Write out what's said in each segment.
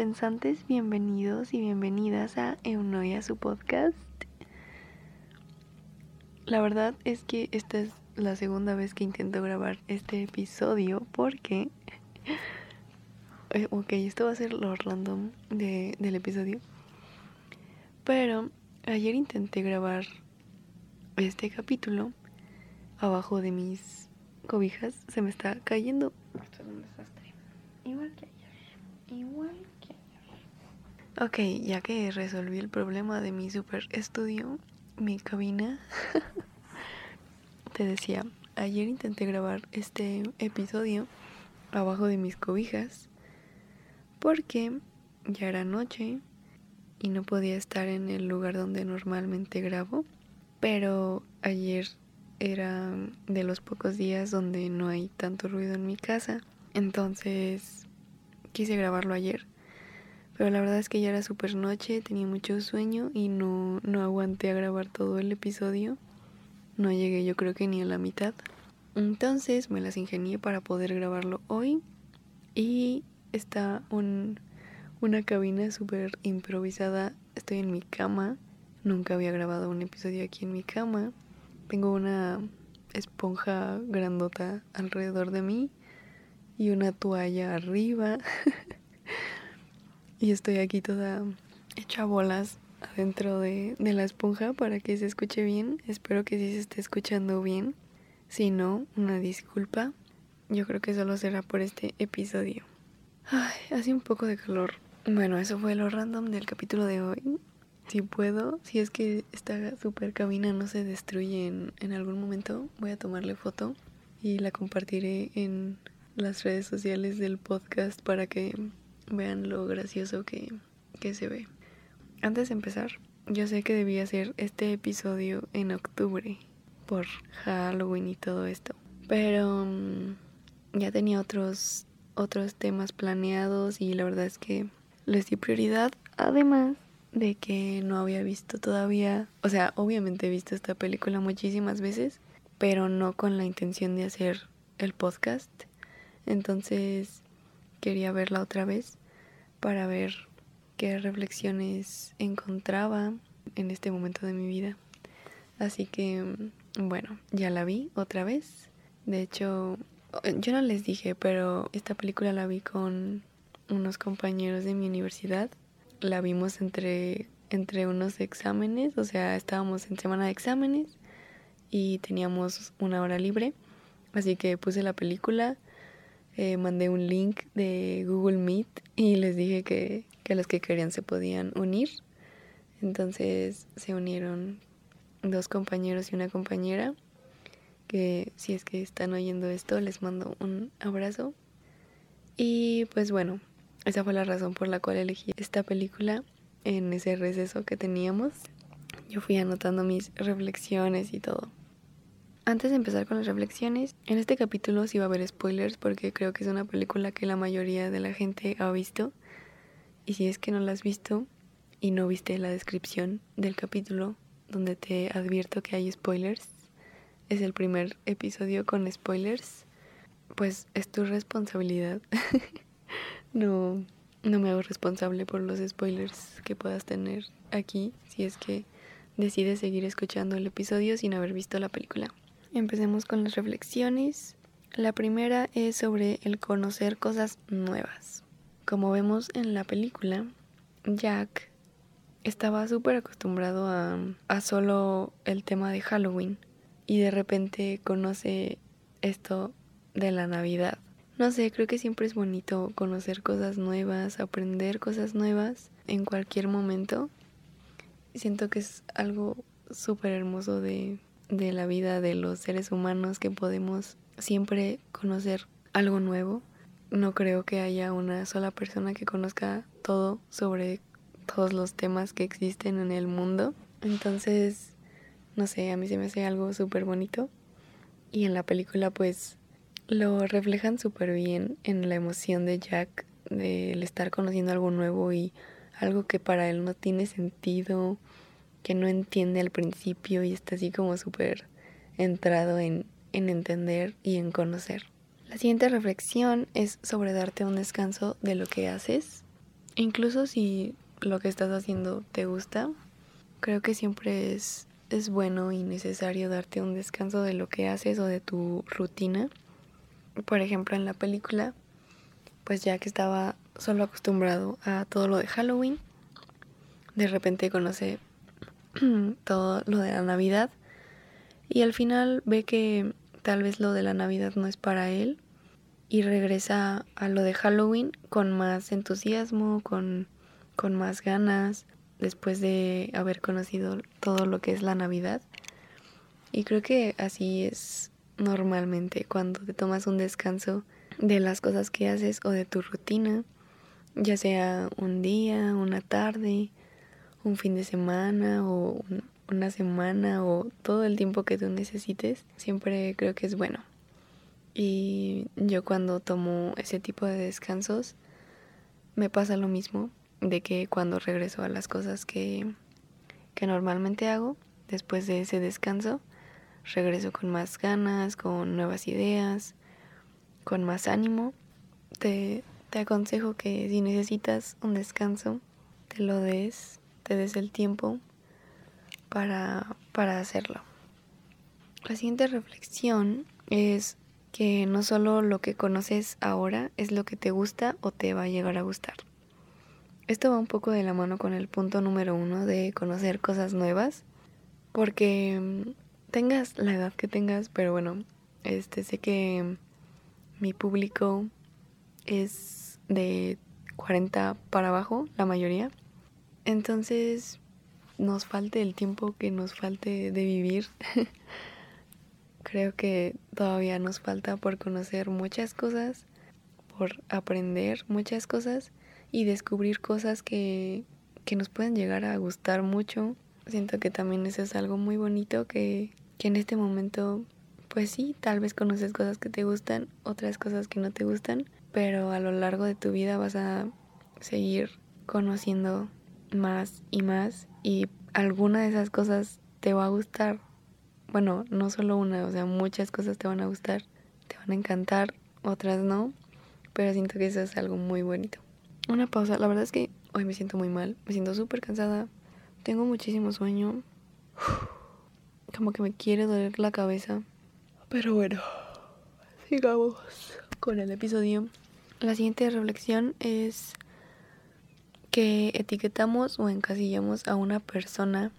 pensantes, bienvenidos y bienvenidas a Eunoia, su podcast. La verdad es que esta es la segunda vez que intento grabar este episodio porque... Eh, ok, esto va a ser lo random del episodio. Pero ayer intenté grabar este capítulo abajo de mis cobijas. Se me está cayendo. Esto es un desastre. Igual que Igual que Ok, ya que resolví el problema de mi super estudio, mi cabina, te decía, ayer intenté grabar este episodio abajo de mis cobijas porque ya era noche y no podía estar en el lugar donde normalmente grabo, pero ayer era de los pocos días donde no hay tanto ruido en mi casa, entonces quise grabarlo ayer. Pero la verdad es que ya era súper noche, tenía mucho sueño y no, no aguanté a grabar todo el episodio. No llegué yo creo que ni a la mitad. Entonces me las ingenié para poder grabarlo hoy. Y está un, una cabina súper improvisada. Estoy en mi cama. Nunca había grabado un episodio aquí en mi cama. Tengo una esponja grandota alrededor de mí y una toalla arriba. y estoy aquí toda hecha bolas adentro de, de, la esponja para que se escuche bien. Espero que sí se esté escuchando bien. Si no, una disculpa. Yo creo que solo será por este episodio. Ay, hace un poco de calor. Bueno, eso fue lo random del capítulo de hoy. Si puedo, si es que esta super cabina no se destruye en, en algún momento, voy a tomarle foto y la compartiré en las redes sociales del podcast para que vean lo gracioso que, que se ve. Antes de empezar, yo sé que debía hacer este episodio en octubre por Halloween y todo esto, pero um, ya tenía otros otros temas planeados y la verdad es que les di prioridad además de que no había visto todavía, o sea, obviamente he visto esta película muchísimas veces, pero no con la intención de hacer el podcast entonces quería verla otra vez para ver qué reflexiones encontraba en este momento de mi vida. Así que, bueno, ya la vi otra vez. De hecho, yo no les dije, pero esta película la vi con unos compañeros de mi universidad. La vimos entre, entre unos exámenes, o sea, estábamos en semana de exámenes y teníamos una hora libre. Así que puse la película eh, mandé un link de Google Meet y les dije que, que los que querían se podían unir. Entonces se unieron dos compañeros y una compañera que si es que están oyendo esto les mando un abrazo. Y pues bueno, esa fue la razón por la cual elegí esta película en ese receso que teníamos. Yo fui anotando mis reflexiones y todo. Antes de empezar con las reflexiones, en este capítulo sí va a haber spoilers porque creo que es una película que la mayoría de la gente ha visto. Y si es que no la has visto y no viste la descripción del capítulo donde te advierto que hay spoilers, es el primer episodio con spoilers, pues es tu responsabilidad. no, no me hago responsable por los spoilers que puedas tener aquí si es que decides seguir escuchando el episodio sin haber visto la película. Empecemos con las reflexiones. La primera es sobre el conocer cosas nuevas. Como vemos en la película, Jack estaba súper acostumbrado a, a solo el tema de Halloween y de repente conoce esto de la Navidad. No sé, creo que siempre es bonito conocer cosas nuevas, aprender cosas nuevas en cualquier momento. Siento que es algo súper hermoso de, de la vida de los seres humanos que podemos siempre conocer algo nuevo. No creo que haya una sola persona que conozca todo sobre todos los temas que existen en el mundo. Entonces, no sé, a mí se me hace algo súper bonito. Y en la película pues lo reflejan súper bien en la emoción de Jack del estar conociendo algo nuevo y algo que para él no tiene sentido que no entiende al principio y está así como súper entrado en, en entender y en conocer. La siguiente reflexión es sobre darte un descanso de lo que haces. incluso si lo que estás haciendo te gusta, creo que siempre es, es bueno y necesario darte un descanso de lo que haces o de tu rutina. Por ejemplo, en la película, pues ya que estaba solo acostumbrado a todo lo de Halloween, de repente conoce todo lo de la Navidad y al final ve que tal vez lo de la Navidad no es para él y regresa a lo de Halloween con más entusiasmo, con, con más ganas, después de haber conocido todo lo que es la Navidad. Y creo que así es normalmente cuando te tomas un descanso de las cosas que haces o de tu rutina, ya sea un día, una tarde, un fin de semana o una semana o todo el tiempo que tú necesites, siempre creo que es bueno. Y yo cuando tomo ese tipo de descansos, me pasa lo mismo de que cuando regreso a las cosas que, que normalmente hago, después de ese descanso, regreso con más ganas, con nuevas ideas, con más ánimo. Te, te aconsejo que si necesitas un descanso, te lo des, te des el tiempo para, para hacerlo. La siguiente reflexión es que no solo lo que conoces ahora es lo que te gusta o te va a llegar a gustar. Esto va un poco de la mano con el punto número uno de conocer cosas nuevas, porque mm, tengas la edad que tengas, pero bueno, este sé que mi público es de 40 para abajo, la mayoría. Entonces, nos falte el tiempo que nos falte de vivir. Creo que todavía nos falta por conocer muchas cosas, por aprender muchas cosas y descubrir cosas que, que nos pueden llegar a gustar mucho. Siento que también eso es algo muy bonito que, que en este momento, pues sí, tal vez conoces cosas que te gustan, otras cosas que no te gustan, pero a lo largo de tu vida vas a seguir conociendo más y más y alguna de esas cosas te va a gustar bueno, no solo una, o sea, muchas cosas te van a gustar, te van a encantar, otras no, pero siento que eso es algo muy bonito. Una pausa, la verdad es que hoy me siento muy mal, me siento súper cansada, tengo muchísimo sueño, como que me quiere doler la cabeza, pero bueno, sigamos con el episodio. La siguiente reflexión es que etiquetamos o encasillamos a una persona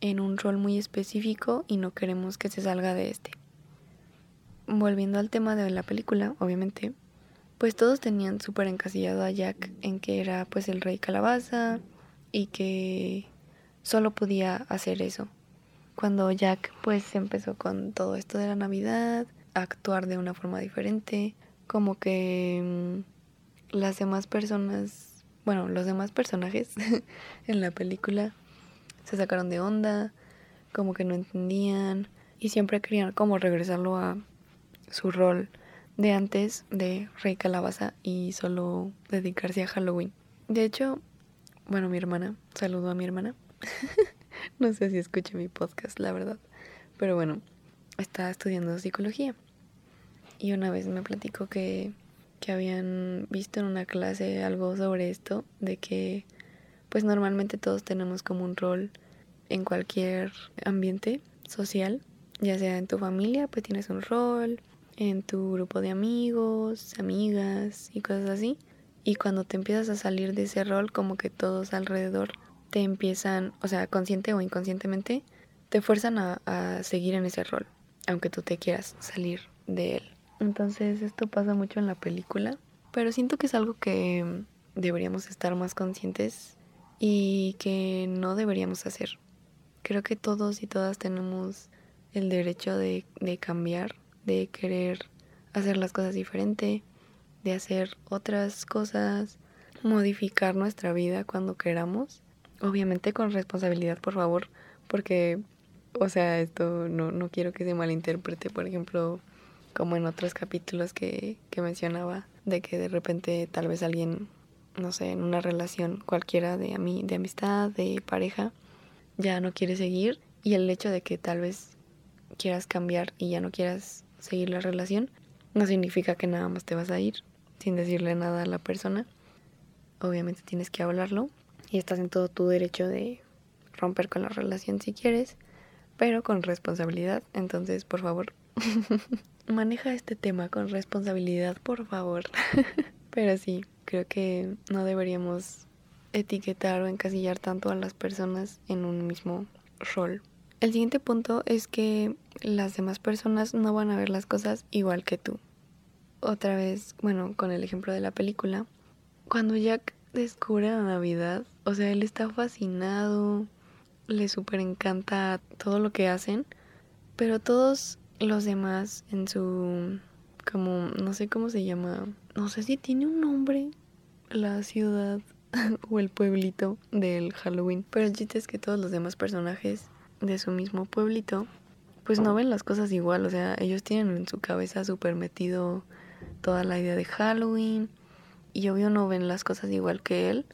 en un rol muy específico y no queremos que se salga de este. Volviendo al tema de la película, obviamente, pues todos tenían súper encasillado a Jack en que era pues el rey calabaza y que solo podía hacer eso. Cuando Jack pues empezó con todo esto de la Navidad, a actuar de una forma diferente, como que mm, las demás personas, bueno, los demás personajes en la película se sacaron de onda, como que no entendían y siempre querían como regresarlo a su rol de antes de Rey Calabaza y solo dedicarse a Halloween. De hecho, bueno, mi hermana, saludo a mi hermana. no sé si escuche mi podcast, la verdad. Pero bueno, está estudiando psicología. Y una vez me platicó que, que habían visto en una clase algo sobre esto, de que pues normalmente todos tenemos como un rol en cualquier ambiente social, ya sea en tu familia, pues tienes un rol, en tu grupo de amigos, amigas y cosas así. Y cuando te empiezas a salir de ese rol, como que todos alrededor te empiezan, o sea, consciente o inconscientemente, te fuerzan a, a seguir en ese rol, aunque tú te quieras salir de él. Entonces esto pasa mucho en la película, pero siento que es algo que deberíamos estar más conscientes y que no deberíamos hacer. Creo que todos y todas tenemos el derecho de, de cambiar, de querer hacer las cosas diferente, de hacer otras cosas, modificar nuestra vida cuando queramos. Obviamente con responsabilidad, por favor, porque, o sea, esto no, no quiero que se malinterprete, por ejemplo, como en otros capítulos que, que mencionaba, de que de repente tal vez alguien no sé, en una relación cualquiera de, mí, de amistad, de pareja, ya no quieres seguir y el hecho de que tal vez quieras cambiar y ya no quieras seguir la relación, no significa que nada más te vas a ir sin decirle nada a la persona. obviamente tienes que hablarlo y estás en todo tu derecho de romper con la relación si quieres, pero con responsabilidad. Entonces, por favor, maneja este tema con responsabilidad, por favor. pero sí, creo que no deberíamos etiquetar o encasillar tanto a las personas en un mismo rol. El siguiente punto es que las demás personas no van a ver las cosas igual que tú. Otra vez, bueno, con el ejemplo de la película, cuando Jack descubre la Navidad, o sea, él está fascinado, le súper encanta todo lo que hacen, pero todos los demás en su, como, no sé cómo se llama, no sé si tiene un nombre, la ciudad o el pueblito del Halloween, pero el chiste es que todos los demás personajes de su mismo pueblito, pues no ven las cosas igual, o sea, ellos tienen en su cabeza súper metido toda la idea de Halloween y obvio no ven las cosas igual que él.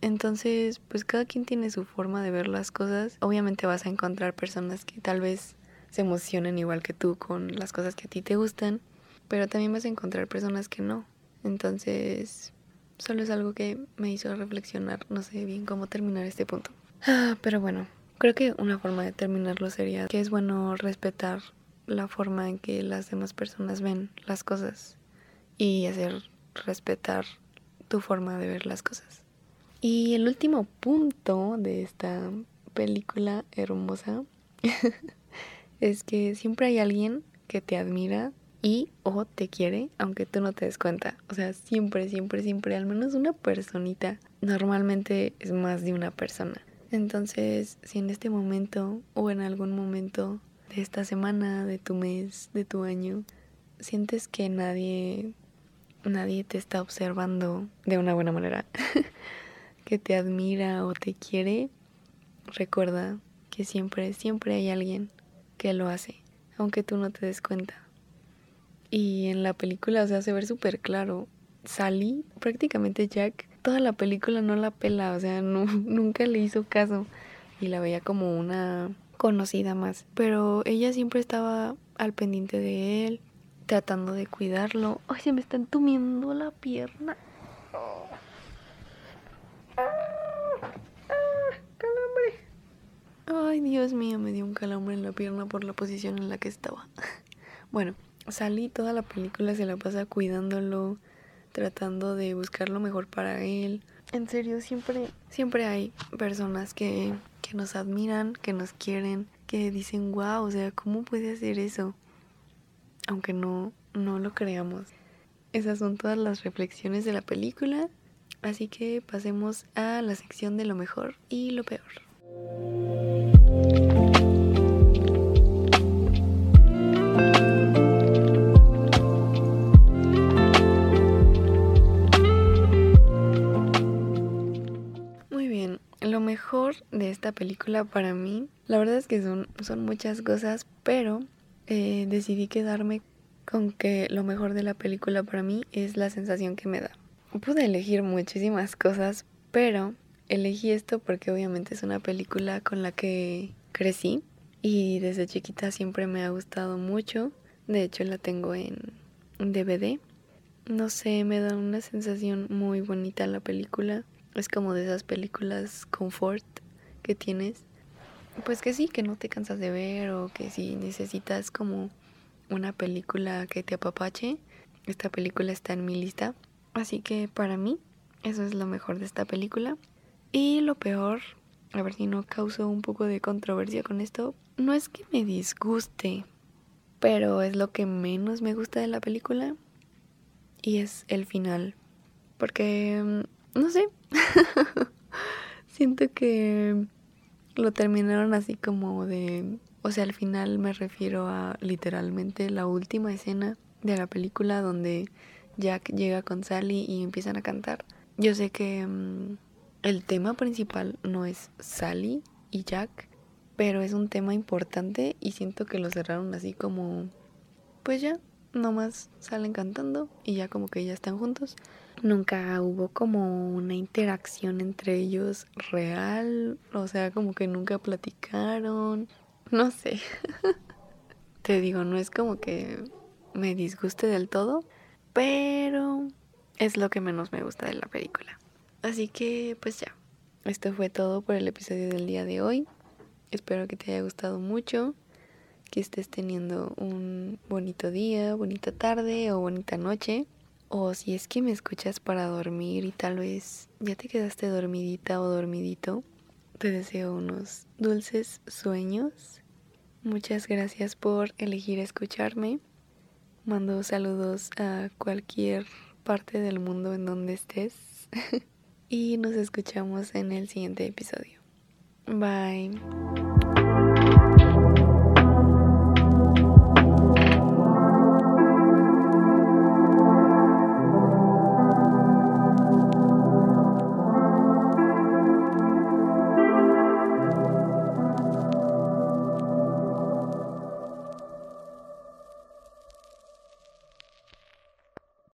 Entonces, pues cada quien tiene su forma de ver las cosas. Obviamente vas a encontrar personas que tal vez se emocionen igual que tú con las cosas que a ti te gustan, pero también vas a encontrar personas que no. Entonces, solo es algo que me hizo reflexionar, no sé bien cómo terminar este punto. Ah, pero bueno, creo que una forma de terminarlo sería que es bueno respetar la forma en que las demás personas ven las cosas y hacer respetar tu forma de ver las cosas. Y el último punto de esta película hermosa es que siempre hay alguien que te admira y o te quiere aunque tú no te des cuenta. O sea, siempre, siempre, siempre, al menos una personita. Normalmente es más de una persona. Entonces, si en este momento o en algún momento de esta semana, de tu mes, de tu año, sientes que nadie nadie te está observando de una buena manera, que te admira o te quiere, recuerda que siempre, siempre hay alguien que lo hace, aunque tú no te des cuenta. Y en la película, o sea, se ve súper claro. Sally, prácticamente Jack, toda la película no la pela, o sea, nunca le hizo caso y la veía como una conocida más. Pero ella siempre estaba al pendiente de él, tratando de cuidarlo. Ay, se me está entumiendo la pierna. calambre. Ay, Dios mío, me dio un calambre en la pierna por la posición en la que estaba. Bueno, salí toda la película, se la pasa cuidándolo, tratando de buscar lo mejor para él. En serio, siempre, siempre hay personas que, que nos admiran, que nos quieren, que dicen, wow, o sea, ¿cómo puede hacer eso? aunque no, no lo creamos. Esas son todas las reflexiones de la película, así que pasemos a la sección de lo mejor y lo peor. Muy bien, lo mejor de esta película para mí, la verdad es que son, son muchas cosas, pero eh, decidí quedarme con que lo mejor de la película para mí es la sensación que me da. Pude elegir muchísimas cosas, pero elegí esto porque obviamente es una película con la que crecí y desde chiquita siempre me ha gustado mucho. De hecho la tengo en DVD. No sé, me da una sensación muy bonita la película. Es como de esas películas confort que tienes pues que sí, que no te cansas de ver o que si necesitas como una película que te apapache, esta película está en mi lista. Así que para mí eso es lo mejor de esta película. Y lo peor, a ver si no causo un poco de controversia con esto, no es que me disguste, pero es lo que menos me gusta de la película y es el final. Porque, mm, no sé, siento que lo terminaron así como de... O sea, al final me refiero a literalmente la última escena de la película donde Jack llega con Sally y empiezan a cantar. Yo sé que mm, el tema principal no es Sally y Jack, pero es un tema importante y siento que lo cerraron así como... Pues ya, nomás salen cantando y ya como que ya están juntos. Nunca hubo como una interacción entre ellos real, o sea, como que nunca platicaron, no sé. Te digo, no es como que me disguste del todo, pero es lo que menos me gusta de la película. Así que pues ya, esto fue todo por el episodio del día de hoy. Espero que te haya gustado mucho, que estés teniendo un bonito día, bonita tarde o bonita noche. O si es que me escuchas para dormir y tal vez ya te quedaste dormidita o dormidito, te deseo unos dulces sueños. Muchas gracias por elegir escucharme. Mando saludos a cualquier parte del mundo en donde estés. y nos escuchamos en el siguiente episodio. Bye.